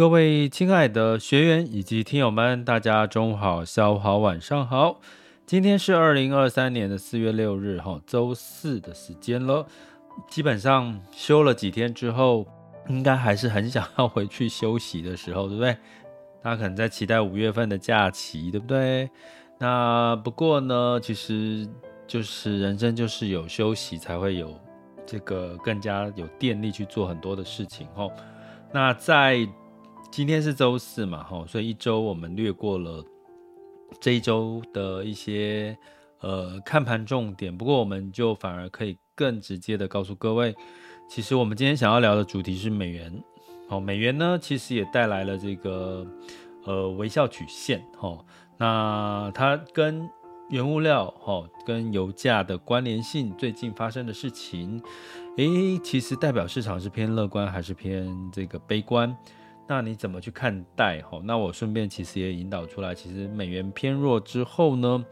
各位亲爱的学员以及听友们，大家中午好、下午好、晚上好。今天是二零二三年的四月六日，哈，周四的时间了。基本上休了几天之后，应该还是很想要回去休息的时候，对不对？大家可能在期待五月份的假期，对不对？那不过呢，其实就是人生就是有休息才会有这个更加有电力去做很多的事情，哈。那在今天是周四嘛，哈，所以一周我们略过了这一周的一些呃看盘重点。不过我们就反而可以更直接的告诉各位，其实我们今天想要聊的主题是美元。好，美元呢其实也带来了这个呃微笑曲线，哈，那它跟原物料哈跟油价的关联性，最近发生的事情，诶，其实代表市场是偏乐观还是偏这个悲观？那你怎么去看待？哈，那我顺便其实也引导出来，其实美元偏弱之后呢，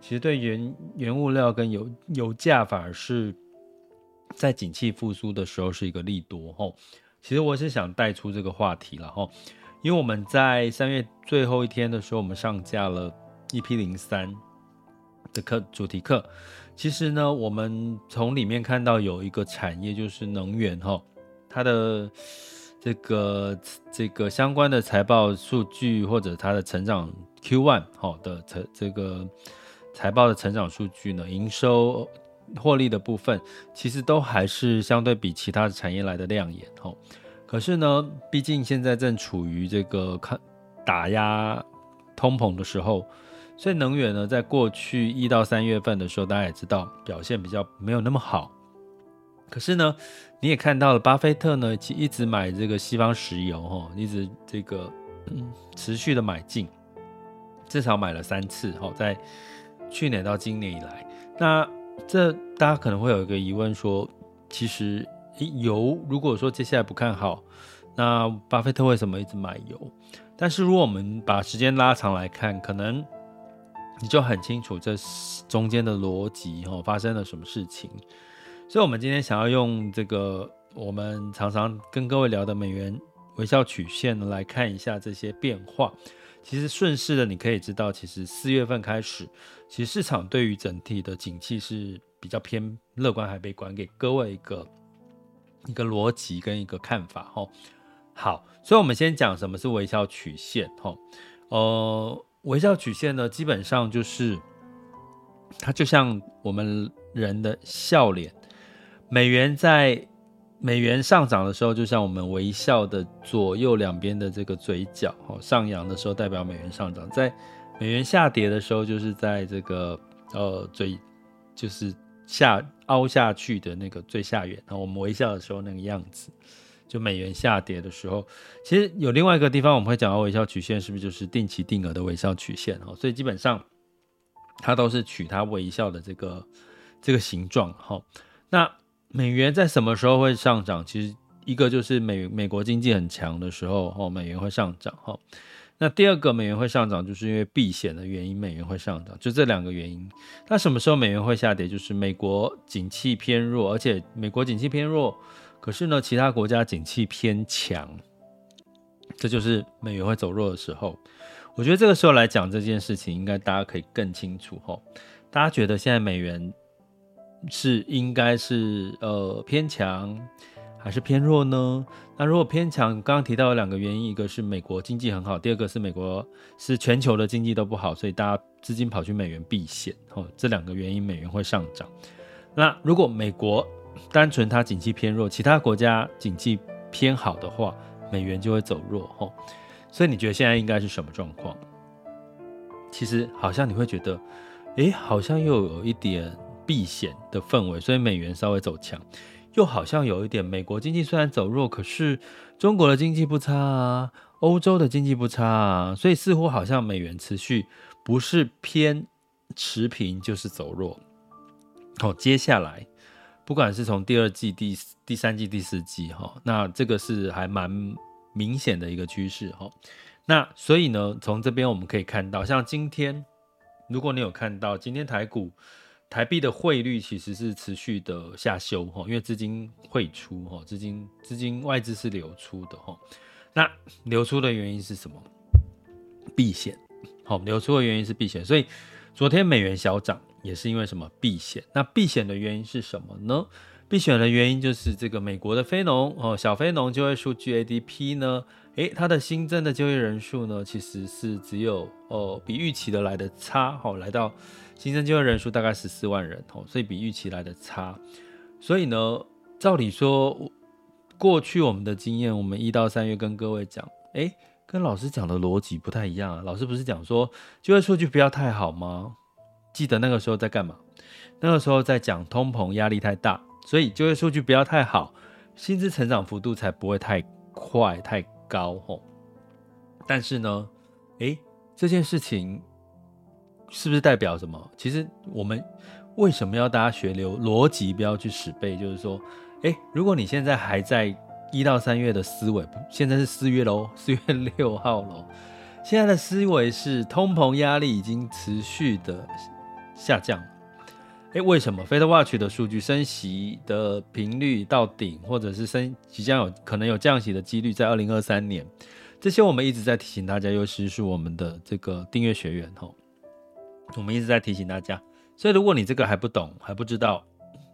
其实对原原物料跟油油价反而是在景气复苏的时候是一个利多。哈，其实我是想带出这个话题了。哈，因为我们在三月最后一天的时候，我们上架了 EP 零三的课主题课。其实呢，我们从里面看到有一个产业就是能源。哈，它的。这个这个相关的财报数据或者它的成长 Q1 好的成这个财报的成长数据呢，营收获利的部分其实都还是相对比其他的产业来的亮眼哈。可是呢，毕竟现在正处于这个看打压通膨的时候，所以能源呢，在过去一到三月份的时候，大家也知道表现比较没有那么好。可是呢，你也看到了，巴菲特呢，其一直买这个西方石油，哈，一直这个持续的买进，至少买了三次，哈，在去年到今年以来，那这大家可能会有一个疑问说，其实油如果说接下来不看好，那巴菲特为什么一直买油？但是如果我们把时间拉长来看，可能你就很清楚这中间的逻辑，哈，发生了什么事情。所以，我们今天想要用这个我们常常跟各位聊的美元微笑曲线，来看一下这些变化。其实顺势的，你可以知道，其实四月份开始，其实市场对于整体的景气是比较偏乐观还悲观？给各位一个一个逻辑跟一个看法哈。好，所以我们先讲什么是微笑曲线哈。呃，微笑曲线呢，基本上就是它就像我们人的笑脸。美元在美元上涨的时候，就像我们微笑的左右两边的这个嘴角，哦，上扬的时候代表美元上涨；在美元下跌的时候，就是在这个呃嘴就是下凹下去的那个最下缘。然后我们微笑的时候那个样子，就美元下跌的时候，其实有另外一个地方我们会讲到微笑曲线，是不是就是定期定额的微笑曲线？哦，所以基本上它都是取它微笑的这个这个形状。哈，那。美元在什么时候会上涨？其实一个就是美美国经济很强的时候，哦，美元会上涨，哈。那第二个美元会上涨，就是因为避险的原因，美元会上涨，就这两个原因。那什么时候美元会下跌？就是美国景气偏弱，而且美国景气偏弱，可是呢，其他国家景气偏强，这就是美元会走弱的时候。我觉得这个时候来讲这件事情，应该大家可以更清楚，哈。大家觉得现在美元？是应该是呃偏强还是偏弱呢？那如果偏强，刚刚提到有两个原因，一个是美国经济很好，第二个是美国是全球的经济都不好，所以大家资金跑去美元避险，哦，这两个原因美元会上涨。那如果美国单纯它景气偏弱，其他国家景气偏好的话，美元就会走弱吼。所以你觉得现在应该是什么状况？其实好像你会觉得，诶，好像又有一点避险的氛围，所以美元稍微走强。又好像有一点，美国经济虽然走弱，可是中国的经济不差啊，欧洲的经济不差啊，所以似乎好像美元持续不是偏持平就是走弱。好，接下来不管是从第二季、第第三季、第四季，哈，那这个是还蛮明显的一个趋势，哈。那所以呢，从这边我们可以看到，像今天，如果你有看到今天台股。台币的汇率其实是持续的下修哈，因为资金汇出哈，资金资金外资是流出的哈。那流出的原因是什么？避险，好，流出的原因是避险，所以昨天美元小涨也是因为什么？避险。那避险的原因是什么呢？避险的原因就是这个美国的非农哦，小非农就业数据 ADP 呢，诶，它的新增的就业人数呢，其实是只有哦比预期的来的差哦，来到。新增就业人数大概十四万人哦，所以比预期来的差。所以呢，照理说，过去我们的经验，我们一到三月跟各位讲，诶，跟老师讲的逻辑不太一样啊。老师不是讲说就业数据不要太好吗？记得那个时候在干嘛？那个时候在讲通膨压力太大，所以就业数据不要太好，薪资成长幅度才不会太快太高吼。但是呢，诶，这件事情。是不是代表什么？其实我们为什么要大家学流逻辑，不要去死背？就是说，哎，如果你现在还在一到三月的思维，现在是四月喽，四月六号喽，现在的思维是通膨压力已经持续的下降。哎，为什么？Fed Watch 的数据升息的频率到顶，或者是升即将有可能有降息的几率在二零二三年，这些我们一直在提醒大家，尤其是我们的这个订阅学员吼。我们一直在提醒大家，所以如果你这个还不懂，还不知道，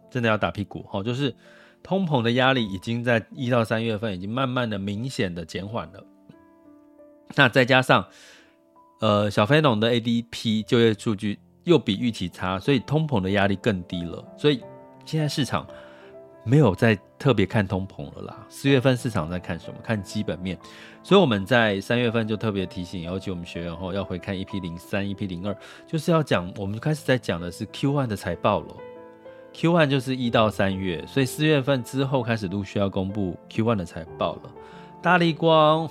真的要打屁股哦。就是通膨的压力已经在一到三月份已经慢慢的、明显的减缓了。那再加上，呃，小非农的 ADP 就业数据又比预期差，所以通膨的压力更低了。所以现在市场。没有再特别看通膨了啦。四月份市场在看什么？看基本面。所以我们在三月份就特别提醒，尤其我们学员后要回看 EP 零三、EP 零二，就是要讲，我们开始在讲的是 Q one 的财报了。Q one 就是一到三月，所以四月份之后开始陆续要公布 Q one 的财报了。大力光、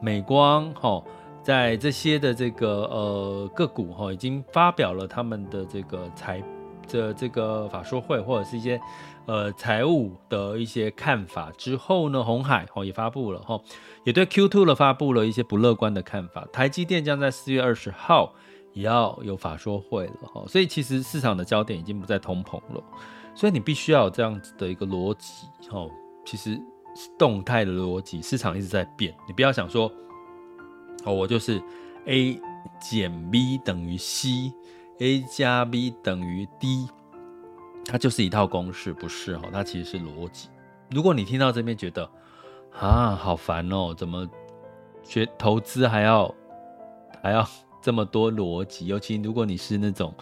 美光，哈，在这些的这个呃个股哈，已经发表了他们的这个财的这个法说会或者是一些。呃，财务的一些看法之后呢，红海哦也发布了哈，也对 Q2 了发布了一些不乐观的看法。台积电将在四月二十号也要有法说会了哈，所以其实市场的焦点已经不在通膨了，所以你必须要有这样子的一个逻辑哦，其实是动态的逻辑，市场一直在变，你不要想说哦，我就是 A 减 B 等于 C，A 加 B 等于 D。它就是一套公式，不是哦，它其实是逻辑。如果你听到这边觉得啊，好烦哦，怎么学投资还要还要 这么多逻辑？尤其如果你是那种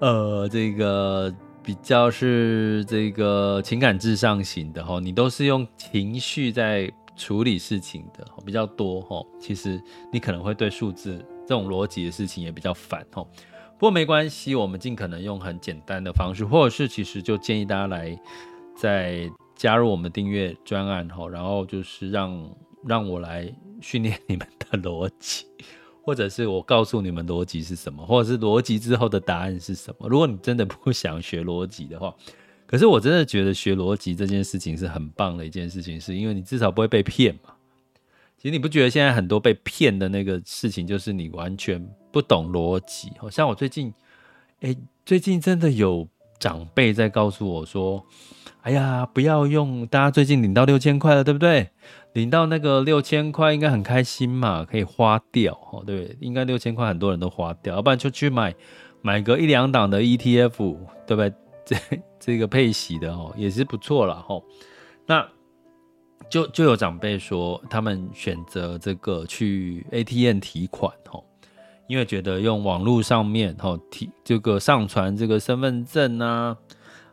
呃，这个比较是这个情感至上型的哈，你都是用情绪在处理事情的比较多哈。其实你可能会对数字这种逻辑的事情也比较烦哈。不过没关系，我们尽可能用很简单的方式，或者是其实就建议大家来再加入我们订阅专案哈，然后就是让让我来训练你们的逻辑，或者是我告诉你们逻辑是什么，或者是逻辑之后的答案是什么。如果你真的不想学逻辑的话，可是我真的觉得学逻辑这件事情是很棒的一件事情，是因为你至少不会被骗嘛。其实你不觉得现在很多被骗的那个事情，就是你完全不懂逻辑？好像我最近，哎，最近真的有长辈在告诉我说：“哎呀，不要用，大家最近领到六千块了，对不对？领到那个六千块应该很开心嘛，可以花掉，哦，对不对？应该六千块很多人都花掉，要不然就去买买个一两档的 ETF，对不对？这这个配息的哦，也是不错了，吼，那。就就有长辈说，他们选择这个去 ATM 提款吼，因为觉得用网络上面吼提这个上传这个身份证啊，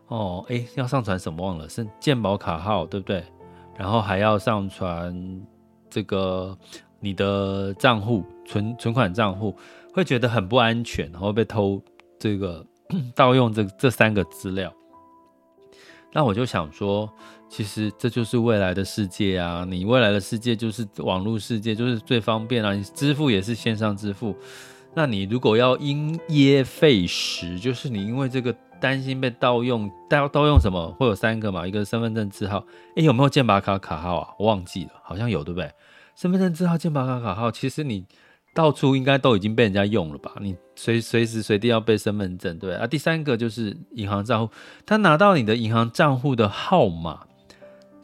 哦，哎，要上传什么忘了，是健保卡号对不对？然后还要上传这个你的账户存存款账户，会觉得很不安全，然后被偷这个 盗用这这三个资料。那我就想说，其实这就是未来的世界啊！你未来的世界就是网络世界，就是最方便啊！你支付也是线上支付。那你如果要因噎废食，就是你因为这个担心被盗用，盗盗用什么？会有三个嘛？一个身份证字号，诶，有没有健保卡卡号啊？我忘记了，好像有，对不对？身份证字号、健保卡卡号，其实你。到处应该都已经被人家用了吧？你随随时随地要背身份证，对啊。第三个就是银行账户，他拿到你的银行账户的号码，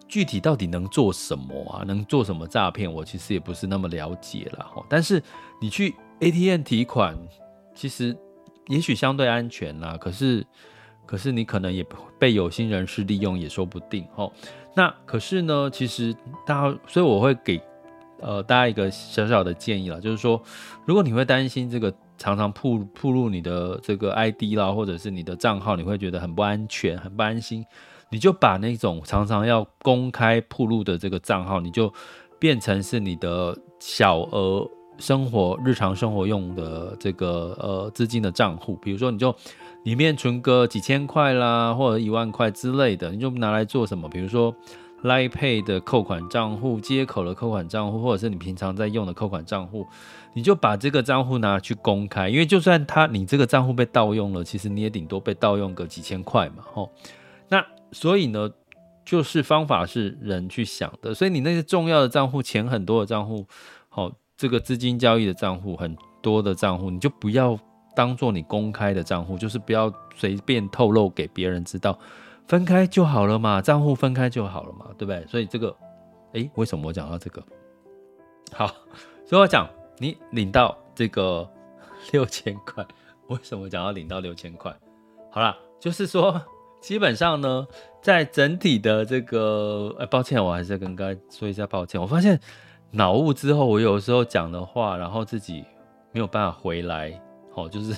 具体到底能做什么啊？能做什么诈骗？我其实也不是那么了解了。但是你去 ATM 提款，其实也许相对安全啦。可是，可是你可能也被有心人士利用，也说不定。哦，那可是呢，其实大家，所以我会给。呃，大家一个小小的建议啦，就是说，如果你会担心这个常常曝曝露你的这个 ID 啦，或者是你的账号，你会觉得很不安全、很不安心，你就把那种常常要公开曝露的这个账号，你就变成是你的小额生活、日常生活用的这个呃资金的账户，比如说你就里面存个几千块啦，或者一万块之类的，你就拿来做什么？比如说。Line Pay 的扣款账户、接口的扣款账户，或者是你平常在用的扣款账户，你就把这个账户拿去公开，因为就算他你这个账户被盗用了，其实你也顶多被盗用个几千块嘛，吼。那所以呢，就是方法是人去想的，所以你那些重要的账户、钱很多的账户，好，这个资金交易的账户很多的账户，你就不要当做你公开的账户，就是不要随便透露给别人知道。分开就好了嘛，账户分开就好了嘛，对不对？所以这个，诶，为什么我讲到这个？好，所以我讲你领到这个 六千块，为什么讲要领到六千块？好啦，就是说，基本上呢，在整体的这个，哎，抱歉，我还是跟各位说一下抱歉。我发现脑雾之后，我有时候讲的话，然后自己没有办法回来，好，就是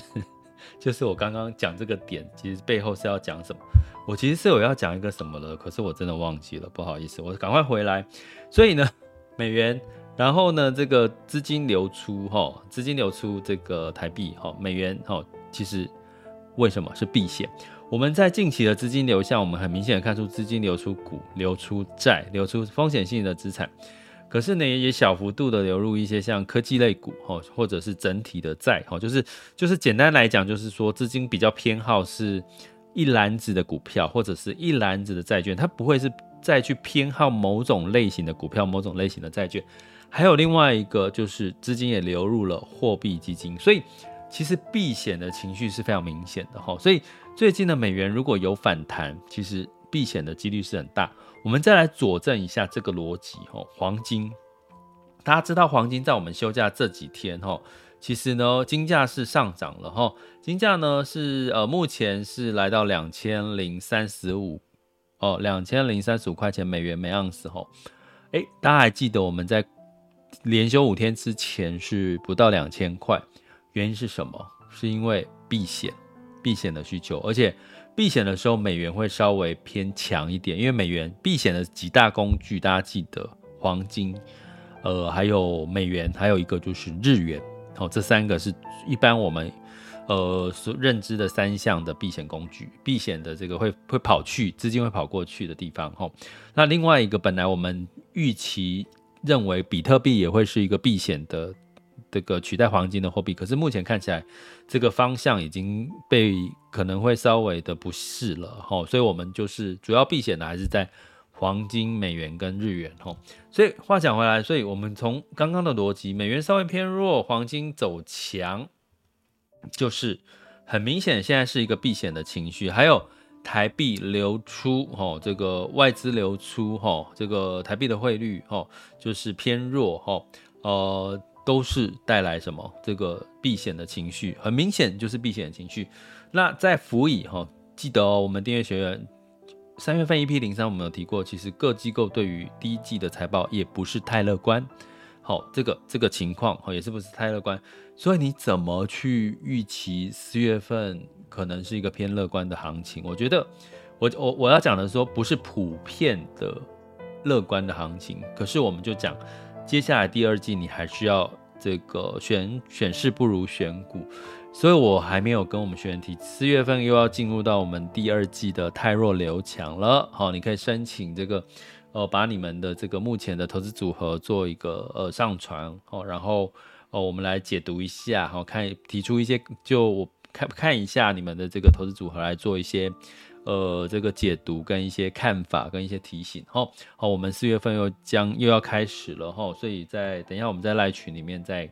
就是我刚刚讲这个点，其实背后是要讲什么？我其实是有要讲一个什么了，可是我真的忘记了，不好意思，我赶快回来。所以呢，美元，然后呢，这个资金流出，哈，资金流出这个台币，哈，美元，哈，其实为什么是避险？我们在近期的资金流向，我们很明显的看出资金流出股、流出债、流出风险性的资产，可是呢，也小幅度的流入一些像科技类股，哈，或者是整体的债，哈，就是就是简单来讲，就是说资金比较偏好是。一篮子的股票或者是一篮子的债券，它不会是再去偏好某种类型的股票、某种类型的债券。还有另外一个就是资金也流入了货币基金，所以其实避险的情绪是非常明显的哈。所以最近的美元如果有反弹，其实避险的几率是很大。我们再来佐证一下这个逻辑哈。黄金，大家知道黄金在我们休假这几天哈。其实呢，金价是上涨了哈，金价呢是呃目前是来到两千零三十五哦，两千零三十五块钱美元每盎司哈。诶，大家还记得我们在连休五天之前是不到两千块，原因是什么？是因为避险，避险的需求，而且避险的时候美元会稍微偏强一点，因为美元避险的几大工具，大家记得黄金，呃，还有美元，还有一个就是日元。好，这三个是一般我们呃所认知的三项的避险工具，避险的这个会会跑去资金会跑过去的地方。哈，那另外一个本来我们预期认为比特币也会是一个避险的这个取代黄金的货币，可是目前看起来这个方向已经被可能会稍微的不适了。哈，所以我们就是主要避险的还是在。黄金、美元跟日元，吼，所以话讲回来，所以我们从刚刚的逻辑，美元稍微偏弱，黄金走强，就是很明显，现在是一个避险的情绪。还有台币流出，吼，这个外资流出，吼，这个台币的汇率，吼，就是偏弱，吼，呃，都是带来什么？这个避险的情绪，很明显就是避险的情绪。那在辅以，吼，记得，我们订阅学员。三月份 EP 零三，我们有提过，其实各机构对于第一季的财报也不是太乐观。好，这个这个情况也是不是太乐观。所以你怎么去预期四月份可能是一个偏乐观的行情？我觉得，我我我要讲的说不是普遍的乐观的行情，可是我们就讲接下来第二季你还需要这个选选势不如选股，所以我还没有跟我们学员提，四月份又要进入到我们第二季的汰弱刘强了。好，你可以申请这个。呃，把你们的这个目前的投资组合做一个呃上传哦，然后哦，我们来解读一下，好，看提出一些，就我看看一下你们的这个投资组合来做一些呃这个解读跟一些看法跟一些提醒，好，好，我们四月份又将又要开始了哈，所以在等一下我们在赖群里面再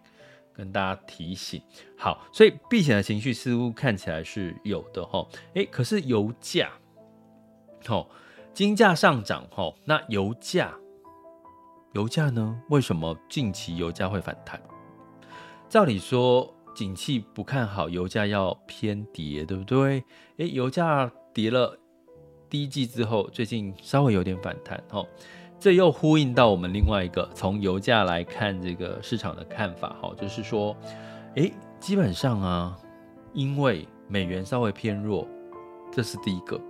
跟大家提醒，好，所以避险的情绪似乎看起来是有的哈，诶，可是油价，好。金价上涨，吼，那油价，油价呢？为什么近期油价会反弹？照理说，景气不看好，油价要偏跌，对不对？诶，油价跌了第一季之后，最近稍微有点反弹，吼，这又呼应到我们另外一个从油价来看这个市场的看法，哈，就是说，诶，基本上啊，因为美元稍微偏弱，这是第一个。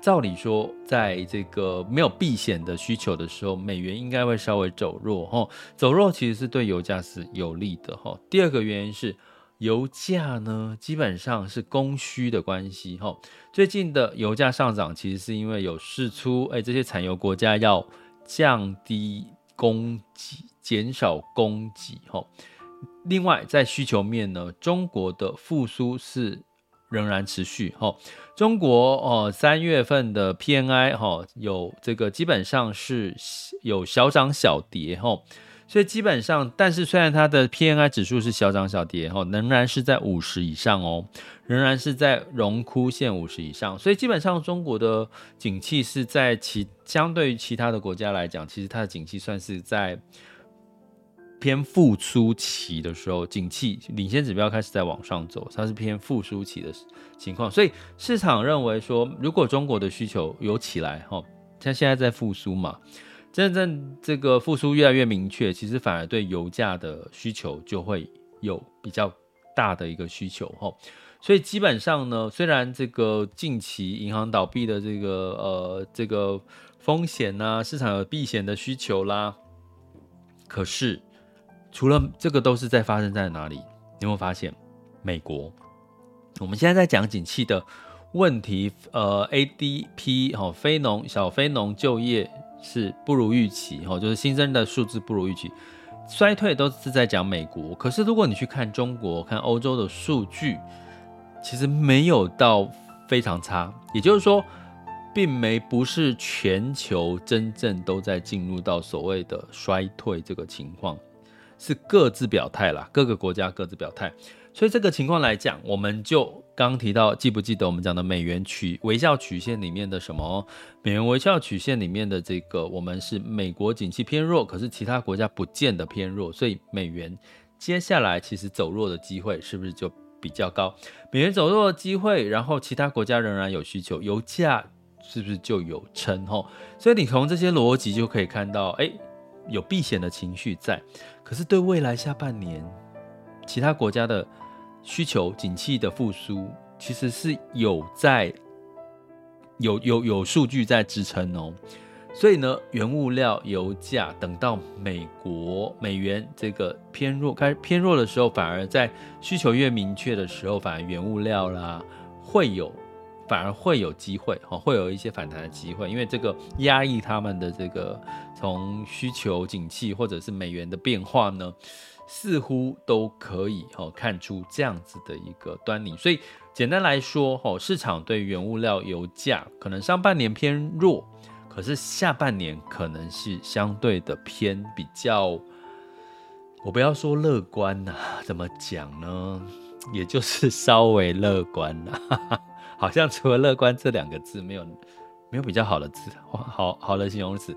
照理说，在这个没有避险的需求的时候，美元应该会稍微走弱，哈，走弱其实是对油价是有利的，哈。第二个原因是，油价呢基本上是供需的关系，哈。最近的油价上涨，其实是因为有释出，哎，这些产油国家要降低供给，减少供给，哈。另外，在需求面呢，中国的复苏是。仍然持续哈，中国哦，三月份的 PNI 哈有这个基本上是有小涨小跌哈，所以基本上，但是虽然它的 PMI 指数是小涨小跌哈，仍然是在五十以上哦，仍然是在荣枯线五十以上，所以基本上中国的景气是在其相对于其他的国家来讲，其实它的景气算是在。偏复苏期的时候，景气领先指标开始在往上走，它是偏复苏期的情况，所以市场认为说，如果中国的需求有起来，哈，像现在在复苏嘛，真正这个复苏越来越明确，其实反而对油价的需求就会有比较大的一个需求，哈，所以基本上呢，虽然这个近期银行倒闭的这个呃这个风险呐、市场有避险的需求啦，可是。除了这个，都是在发生在哪里？你有没有发现？美国，我们现在在讲景气的问题。呃，ADP 哈，非农小非农就业是不如预期哈，就是新增的数字不如预期，衰退都是在讲美国。可是如果你去看中国、看欧洲的数据，其实没有到非常差。也就是说，并没不是全球真正都在进入到所谓的衰退这个情况。是各自表态啦，各个国家各自表态，所以这个情况来讲，我们就刚刚提到，记不记得我们讲的美元曲微笑曲线里面的什么？美元微笑曲线里面的这个，我们是美国景气偏弱，可是其他国家不见得偏弱，所以美元接下来其实走弱的机会是不是就比较高？美元走弱的机会，然后其他国家仍然有需求，油价是不是就有撑？吼，所以你从这些逻辑就可以看到，哎。有避险的情绪在，可是对未来下半年其他国家的需求、景气的复苏，其实是有在有有有数据在支撑哦。所以呢，原物料、油价等到美国美元这个偏弱开始偏弱的时候，反而在需求越明确的时候，反而原物料啦会有。反而会有机会哈，会有一些反弹的机会，因为这个压抑他们的这个从需求、景气或者是美元的变化呢，似乎都可以哈看出这样子的一个端倪。所以简单来说哈，市场对原物料油价可能上半年偏弱，可是下半年可能是相对的偏比较，我不要说乐观呐，怎么讲呢？也就是稍微乐观呐。好像除了乐观这两个字，没有没有比较好的字，好好的形容词。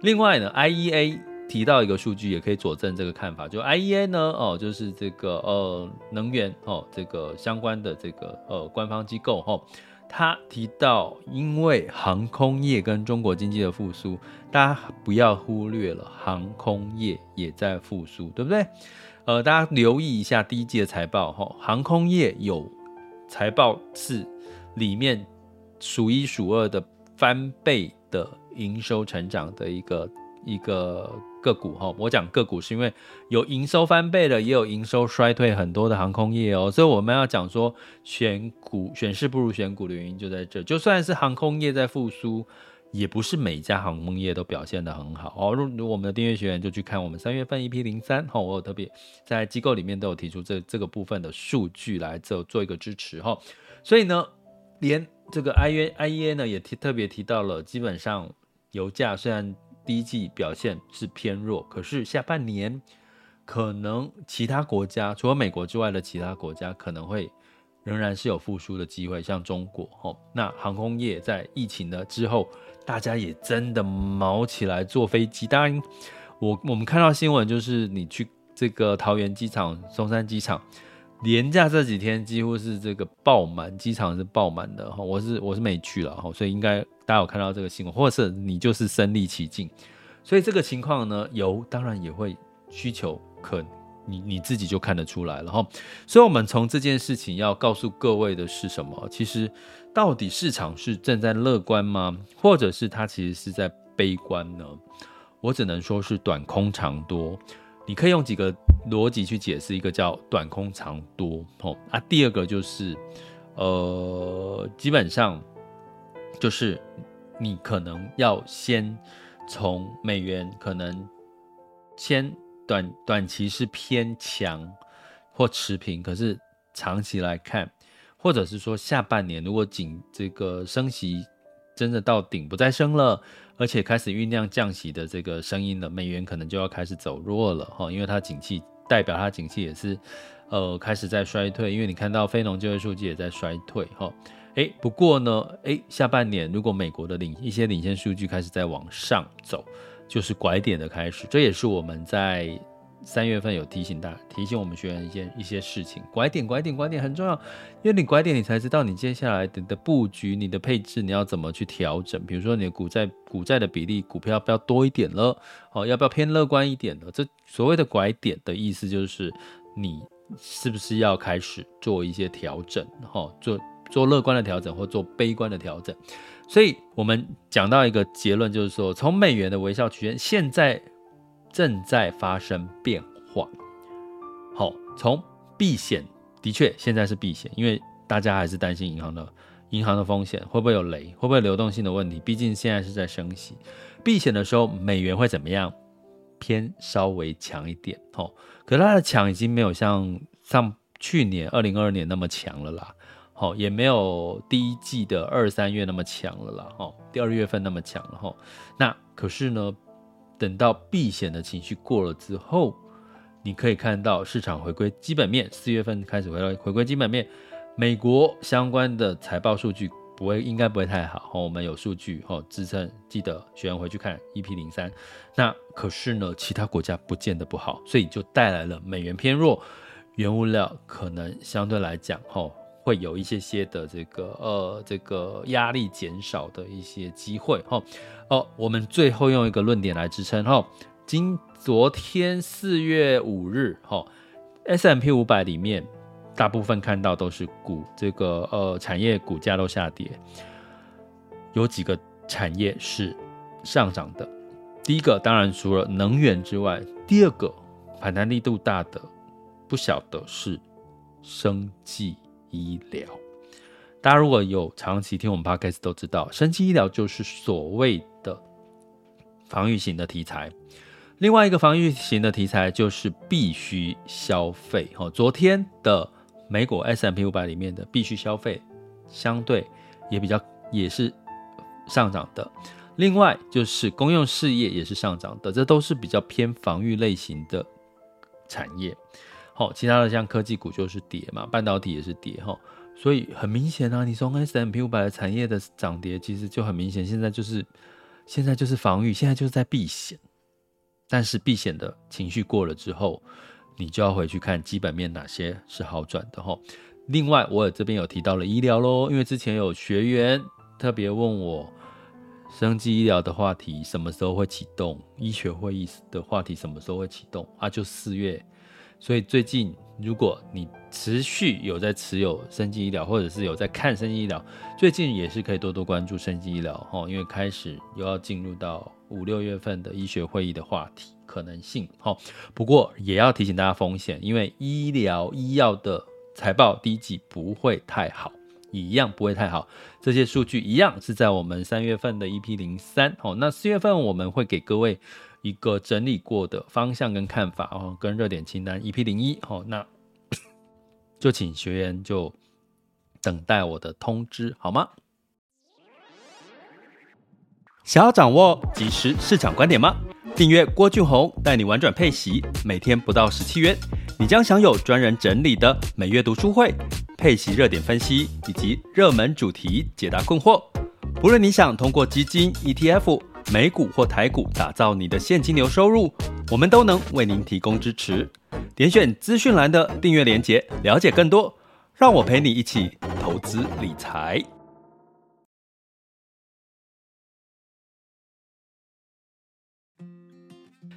另外呢，IEA 提到一个数据，也可以佐证这个看法。就 IEA 呢，哦，就是这个呃能源哦，这个相关的这个呃官方机构哈，他提到，因为航空业跟中国经济的复苏，大家不要忽略了，航空业也在复苏，对不对？呃，大家留意一下第一季的财报哈，航空业有财报是。里面数一数二的翻倍的营收成长的一个一个个股哈。我讲个股是因为有营收翻倍的，也有营收衰退很多的航空业哦。所以我们要讲说选股选市不如选股的原因就在这。就算是航空业在复苏。也不是每家航空业都表现得很好哦。如如我们的订阅学员就去看我们三月份 EP 零三，哈，我有特别在机构里面都有提出这这个部分的数据来做做一个支持哈。所以呢，连这个 IEA IEA 呢也提特别提到了，基本上油价虽然第一季表现是偏弱，可是下半年可能其他国家除了美国之外的其他国家可能会。仍然是有复苏的机会，像中国吼，那航空业在疫情的之后，大家也真的毛起来坐飞机。当然，我我们看到新闻，就是你去这个桃园机场、松山机场，连假这几天几乎是这个爆满，机场是爆满的哈。我是我是没去了哈，所以应该大家有看到这个新闻，或者是你就是身历其境。所以这个情况呢，油当然也会需求可。你你自己就看得出来了哈，所以，我们从这件事情要告诉各位的是什么？其实，到底市场是正在乐观吗？或者是它其实是在悲观呢？我只能说是短空长多。你可以用几个逻辑去解释，一个叫短空长多，吼啊，第二个就是，呃，基本上就是你可能要先从美元可能先。短短期是偏强或持平，可是长期来看，或者是说下半年如果仅这个升息真的到顶不再升了，而且开始酝酿降息的这个声音了，美元可能就要开始走弱了哈，因为它景气代表它景气也是呃开始在衰退，因为你看到非农就业数据也在衰退哈，哎不过呢哎下半年如果美国的领一些领先数据开始在往上走。就是拐点的开始，这也是我们在三月份有提醒大家，提醒我们学员一件一些事情。拐点，拐点，拐点很重要，因为你拐点，你才知道你接下来的的布局、你的配置，你要怎么去调整。比如说你的股债股债的比例，股票要不要多一点了？哦，要不要偏乐观一点了？这所谓的拐点的意思就是，你是不是要开始做一些调整？哈，做做乐观的调整，或做悲观的调整。所以我们讲到一个结论，就是说，从美元的微笑曲线现在正在发生变化。好，从避险的确现在是避险，因为大家还是担心银行的银行的风险会不会有雷，会不会流动性的问题。毕竟现在是在升息，避险的时候美元会怎么样？偏稍微强一点。哦，可是它的强已经没有像上去年二零二二年那么强了啦。好，也没有第一季的二三月那么强了啦，哦，第二月份那么强了，哈。那可是呢，等到避险的情绪过了之后，你可以看到市场回归基本面，四月份开始回来回归基本面，美国相关的财报数据不会，应该不会太好，我们有数据，哈，支撑，记得学员回去看 EP 零三。那可是呢，其他国家不见得不好，所以就带来了美元偏弱，原物料可能相对来讲，哈。会有一些些的这个呃这个压力减少的一些机会哈。哦，我们最后用一个论点来支撑哈，今昨天四月五日哈 S M P 五百里面大部分看到都是股这个呃产业股价都下跌，有几个产业是上涨的，第一个当然除了能源之外，第二个反弹力度大的不晓得是生技。医疗，大家如果有长期听我们 podcast 都知道，生技医疗就是所谓的防御型的题材。另外一个防御型的题材就是必须消费。哦，昨天的美股 S M P 五百里面的必须消费相对也比较也是上涨的。另外就是公用事业也是上涨的，这都是比较偏防御类型的产业。好，其他的像科技股就是跌嘛，半导体也是跌哈，所以很明显啊，你从 S M P 五百的产业的涨跌，其实就很明显，现在就是现在就是防御，现在就是在避险，但是避险的情绪过了之后，你就要回去看基本面哪些是好转的哈。另外，我也这边有提到了医疗喽，因为之前有学员特别问我，生技医疗的话题什么时候会启动？医学会议的话题什么时候会启动？啊，就四月。所以最近如果你持续有在持有生技医疗，或者是有在看生技医疗，最近也是可以多多关注生技医疗哈，因为开始又要进入到五六月份的医学会议的话题可能性哈。不过也要提醒大家风险，因为医疗医药的财报第一季不会太好，一样不会太好。这些数据一样是在我们三月份的 EP 零三哦，那四月份我们会给各位一个整理过的方向跟看法哦，跟热点清单 EP 零一哦，那 就请学员就等待我的通知好吗？想要掌握即时市场观点吗？订阅郭俊宏带你玩转配息，每天不到十七元，你将享有专人整理的每月读书会、配息热点分析以及热门主题解答困惑。不论你想通过基金、ETF。美股或台股，打造你的现金流收入，我们都能为您提供支持。点选资讯栏的订阅连结，了解更多。让我陪你一起投资理财。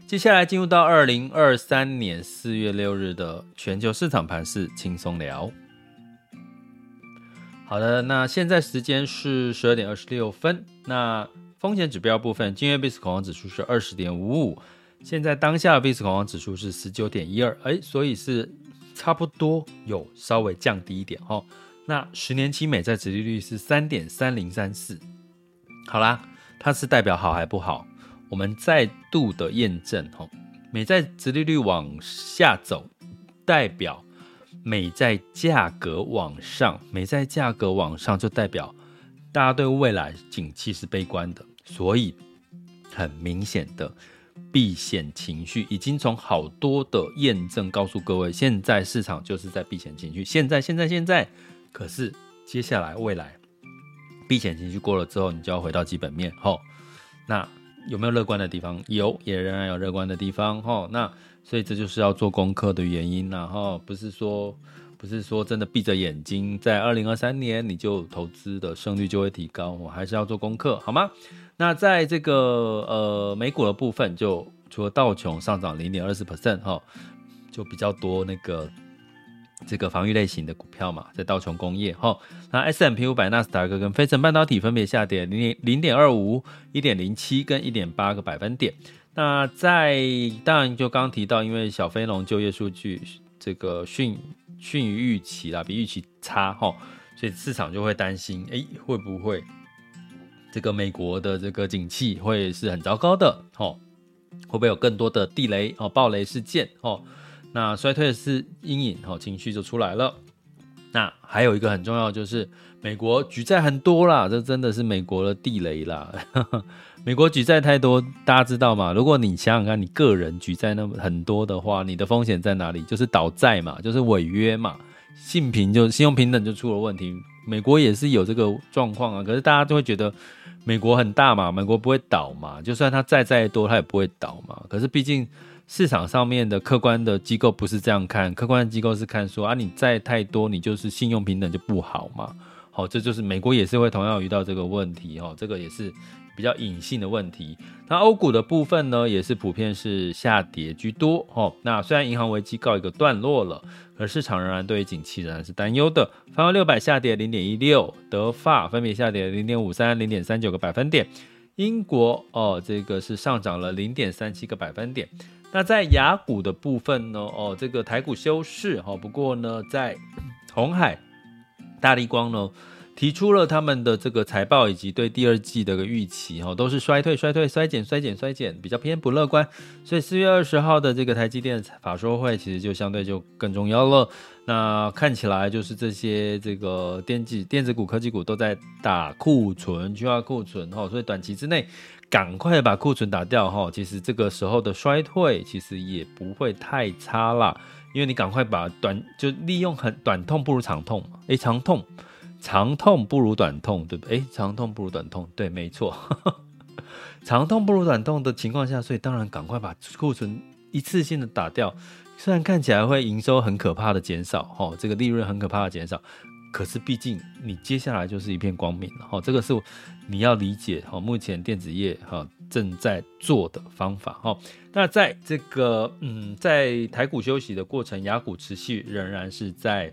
接下来进入到二零二三年四月六日的全球市场盘势轻松聊。好的，那现在时间是十二点二十六分。那风险指标部分，今日 VIX 恐慌指数是二十点五五，现在当下的 VIX 恐慌指数是十九点一二，哎，所以是差不多有稍微降低一点哦。那十年期美债殖利率是三点三零三四，好啦，它是代表好还不好？我们再度的验证哈，美债殖利率往下走，代表美债价格往上，美债价格往上就代表大家对未来景气是悲观的。所以，很明显的避险情绪已经从好多的验证告诉各位，现在市场就是在避险情绪。现在，现在，现在，可是接下来未来避险情绪过了之后，你就要回到基本面。吼，那有没有乐观的地方？有，也仍然有乐观的地方。吼，那所以这就是要做功课的原因。然后不是说。不是说真的闭着眼睛，在二零二三年你就投资的胜率就会提高，我还是要做功课，好吗？那在这个呃美股的部分，就除了道琼上涨零点二四 percent 哈，就比较多那个这个防御类型的股票嘛，在道琼工业哈，那 S M P 五百、纳斯达克跟费城半导体分别下跌零点零点二五、一点零七跟一点八个百分点。那在当然就刚提到，因为小飞龙就业数据这个逊。逊于预期啦，比预期差哈，所以市场就会担心，哎，会不会这个美国的这个景气会是很糟糕的？哦，会不会有更多的地雷哦、暴雷事件哦？那衰退的是阴影哦，情绪就出来了。那还有一个很重要就是，美国举债很多啦，这真的是美国的地雷啦。美国举债太多，大家知道吗？如果你想想看，你个人举债那么很多的话，你的风险在哪里？就是倒债嘛，就是违约嘛，信评就信用平等就出了问题。美国也是有这个状况啊，可是大家就会觉得美国很大嘛，美国不会倒嘛，就算它债再多，它也不会倒嘛。可是毕竟市场上面的客观的机构不是这样看，客观的机构是看说啊，你债太多，你就是信用平等就不好嘛。好，这就是美国也是会同样遇到这个问题哈，这个也是。比较隐性的问题，那欧股的部分呢，也是普遍是下跌居多哦。那虽然银行危机告一个段落了，而市场仍然对于景气仍然是担忧的。泛欧六百下跌零点一六，德法分别下跌零点五三、零点三九个百分点，英国哦，这个是上涨了零点三七个百分点。那在雅股的部分呢，哦，这个台股休市哈，不过呢，在红海、大立光呢。提出了他们的这个财报以及对第二季的个预期，哈，都是衰退、衰退、衰减、衰减、衰减，比较偏不乐观。所以四月二十号的这个台积电法说会，其实就相对就更重要了。那看起来就是这些这个电子电子股、科技股都在打库存，去化库存，哈，所以短期之内赶快把库存打掉，哈，其实这个时候的衰退其实也不会太差啦，因为你赶快把短就利用很短痛不如长痛嘛，诶，长痛。长痛不如短痛，对不对？诶，长痛不如短痛，对，没错。长痛不如短痛的情况下，所以当然赶快把库存一次性的打掉。虽然看起来会营收很可怕的减少，哈，这个利润很可怕的减少，可是毕竟你接下来就是一片光明了哈，这个是你要理解哈，目前电子业哈正在做的方法哈。那在这个嗯，在台股休息的过程，雅股持续仍然是在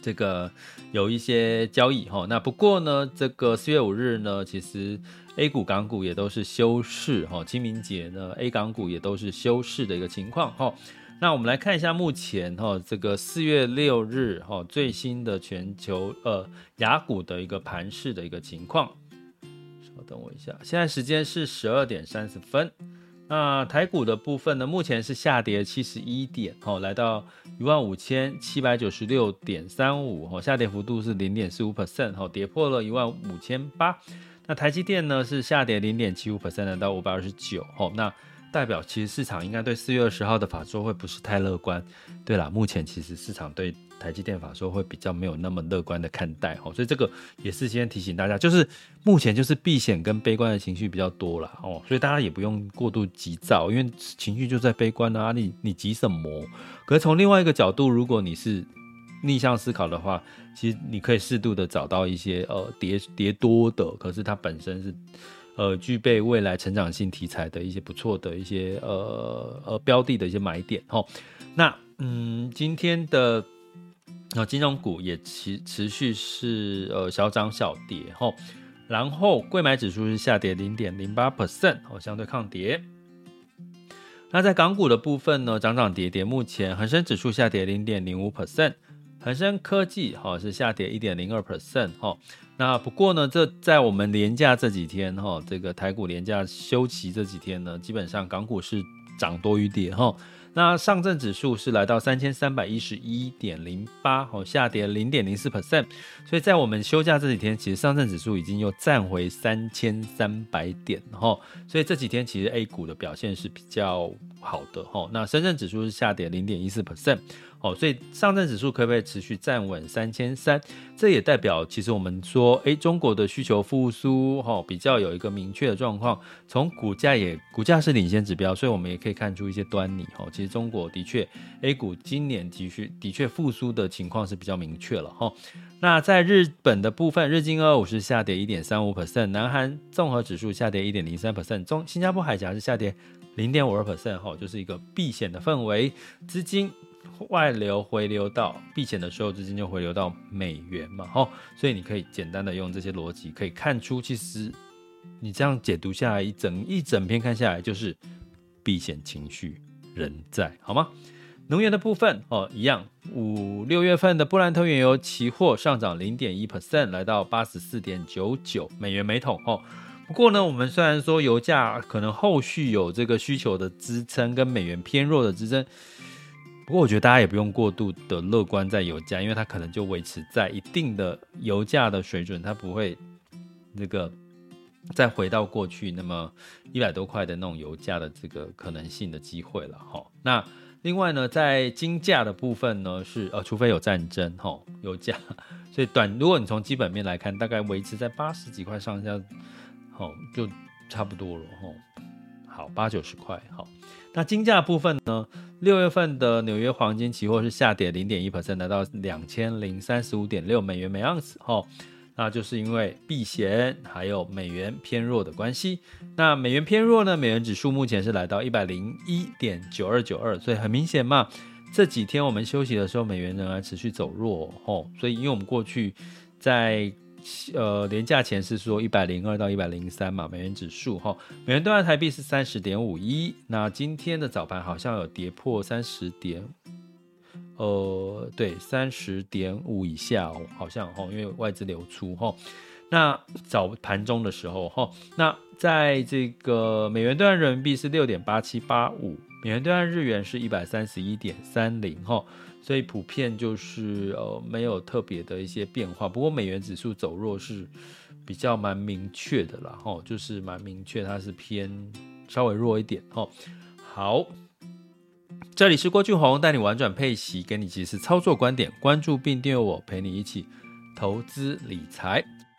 这个有一些交易哈。那不过呢，这个四月五日呢，其实 A 股、港股也都是休市哈。清明节呢，A 港股也都是休市的一个情况哈。那我们来看一下目前哈这个四月六日哈最新的全球呃雅股的一个盘势的一个情况。等我一下，现在时间是十二点三十分。那台股的部分呢，目前是下跌七十一点哦，来到一万五千七百九十六点三五哦，下跌幅度是零点四五 percent 哦，跌破了一万五千八。那台积电呢是下跌零点七五 percent，来到五百二十九哦。那代表其实市场应该对四月二十号的法说会不是太乐观。对啦，目前其实市场对台积电法说会比较没有那么乐观的看待哦，所以这个也是先提醒大家，就是目前就是避险跟悲观的情绪比较多啦哦，所以大家也不用过度急躁，因为情绪就在悲观啊，你你急什么？可是从另外一个角度，如果你是逆向思考的话，其实你可以适度的找到一些呃跌跌多的，可是它本身是。呃，具备未来成长性题材的一些不错的一些呃呃标的的一些买点齁。那嗯，今天的呃金融股也持持续是呃小涨小跌哈。然后柜买指数是下跌零点零八 percent 哦，相对抗跌。那在港股的部分呢，涨涨跌跌，目前恒生指数下跌零点零五 percent，恒生科技哈是下跌一点零二 percent 齁。那不过呢，这在我们连假这几天哈，这个台股连假休息这几天呢，基本上港股是涨多于跌哈。那上证指数是来到三千三百一十一点零八，哦，下跌零点零四 percent。所以在我们休假这几天，其实上证指数已经又站回三千三百点哈。所以这几天其实 A 股的表现是比较好的哈。那深圳指数是下跌零点一四 percent。哦，所以上证指数可不可以持续站稳三千三？这也代表其实我们说，诶，中国的需求复苏，哈，比较有一个明确的状况。从股价也，股价是领先指标，所以我们也可以看出一些端倪。哈，其实中国的确，A 股今年的确的确复苏的情况是比较明确了。哈，那在日本的部分，日经二五是下跌一点三五 percent，南韩综合指数下跌一点零三 percent，中新加坡海峡是下跌零点五二 percent，哈，就是一个避险的氛围，资金。外流回流到避险的时候，资金就回流到美元嘛，吼，所以你可以简单的用这些逻辑，可以看出，其实你这样解读下来，一整一整篇看下来，就是避险情绪仍在，好吗？能源的部分哦，一样，五六月份的布兰特原油期货上涨零点一 percent，来到八十四点九九美元每桶，哦。不过呢，我们虽然说油价可能后续有这个需求的支撑，跟美元偏弱的支撑。不过我觉得大家也不用过度的乐观在油价，因为它可能就维持在一定的油价的水准，它不会那个再回到过去那么一百多块的那种油价的这个可能性的机会了哈。那另外呢，在金价的部分呢是呃，除非有战争哈，油价，所以短如果你从基本面来看，大概维持在八十几块上下，好就差不多了哈。好，八九十块好。那金价部分呢？六月份的纽约黄金期货是下跌零点一 percent，来到两千零三十五点六美元每盎司。哈，那就是因为避险还有美元偏弱的关系。那美元偏弱呢？美元指数目前是来到一百零一点九二九二，所以很明显嘛，这几天我们休息的时候，美元仍然持续走弱。吼，所以因为我们过去在呃，连假前是说一百零二到一百零三嘛，美元指数哈，美元兑换台币是三十点五一。那今天的早盘好像有跌破三十点，呃，对，三十点五以下哦，好像哈，因为外资流出哈。那早盘中的时候哈，那在这个美元兑换人民币是六点八七八五，美元兑换日元是一百三十一点三零哈。所以普遍就是呃没有特别的一些变化，不过美元指数走弱是比较蛮明确的啦，吼，就是蛮明确，它是偏稍微弱一点，吼。好，这里是郭俊宏带你玩转配息，给你及时操作观点，关注并订阅我，陪你一起投资理财。